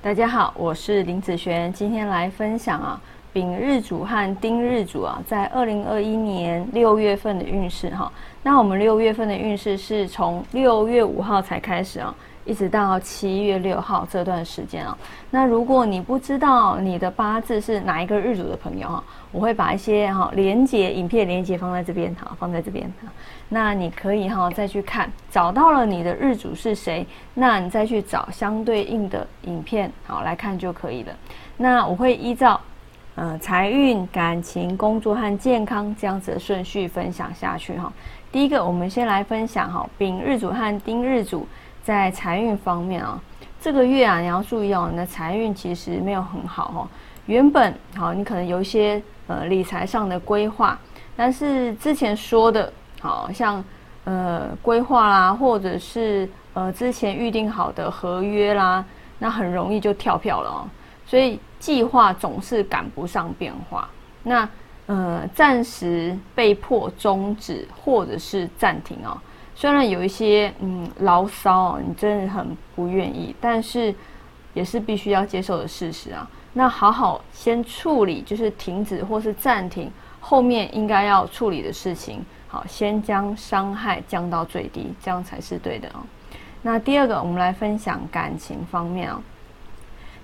大家好，我是林子璇，今天来分享啊，丙日主和丁日主啊，在二零二一年六月份的运势哈。那我们六月份的运势是从六月五号才开始啊。一直到七月六号这段时间啊，那如果你不知道你的八字是哪一个日主的朋友哈，我会把一些哈连接影片连接放在这边哈，放在这边哈，那你可以哈再去看，找到了你的日主是谁，那你再去找相对应的影片好来看就可以了。那我会依照呃财运、感情、工作和健康这样子的顺序分享下去哈。第一个，我们先来分享哈丙日主和丁日主。在财运方面啊，这个月啊，你要注意哦，你的财运其实没有很好哦。原本好，你可能有一些呃理财上的规划，但是之前说的，好像呃规划啦，或者是呃之前预定好的合约啦，那很容易就跳票了哦。所以计划总是赶不上变化，那呃暂时被迫终止或者是暂停哦。虽然有一些嗯牢骚哦，你真的很不愿意，但是也是必须要接受的事实啊。那好好先处理，就是停止或是暂停后面应该要处理的事情。好，先将伤害降到最低，这样才是对的哦。那第二个，我们来分享感情方面啊。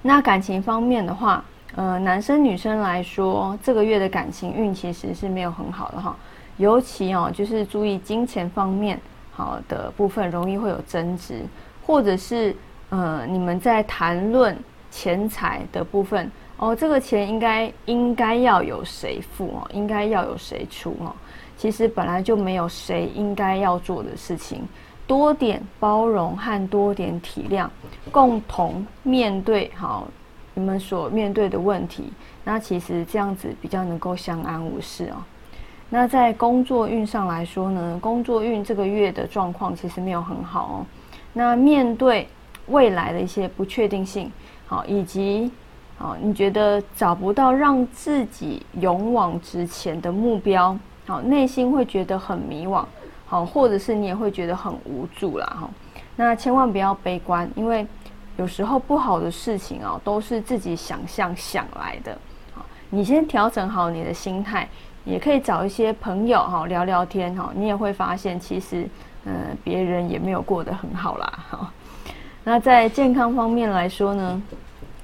那感情方面的话，呃，男生女生来说，这个月的感情运其实是没有很好的哈，尤其哦，就是注意金钱方面。好的部分容易会有争执，或者是呃你们在谈论钱财的部分哦，这个钱应该应该要有谁付哦，应该要有谁出哦。其实本来就没有谁应该要做的事情，多点包容和多点体谅，共同面对好你们所面对的问题，那其实这样子比较能够相安无事哦。那在工作运上来说呢，工作运这个月的状况其实没有很好哦。那面对未来的一些不确定性，好，以及好，你觉得找不到让自己勇往直前的目标，好，内心会觉得很迷惘，好，或者是你也会觉得很无助啦，哈。那千万不要悲观，因为有时候不好的事情啊，都是自己想象想来的。好，你先调整好你的心态。也可以找一些朋友哈聊聊天哈，你也会发现其实嗯别人也没有过得很好啦哈。那在健康方面来说呢，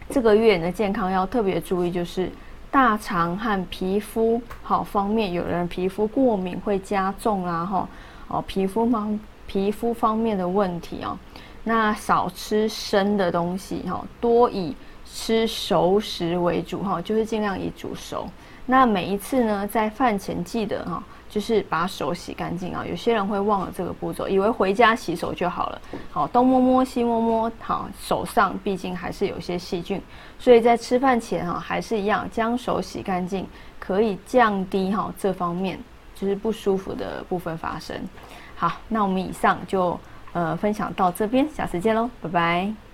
这个月你的健康要特别注意，就是大肠和皮肤好方面，有人皮肤过敏会加重啦哈哦皮肤方皮肤方面的问题哦，那少吃生的东西哈，多以吃熟食为主哈，就是尽量以煮熟。那每一次呢，在饭前记得哈，就是把手洗干净啊。有些人会忘了这个步骤，以为回家洗手就好了。好，东摸摸西摸摸，好，手上毕竟还是有些细菌，所以在吃饭前哈，还是一样将手洗干净，可以降低哈这方面就是不舒服的部分发生。好，那我们以上就呃分享到这边，下次见喽，拜拜。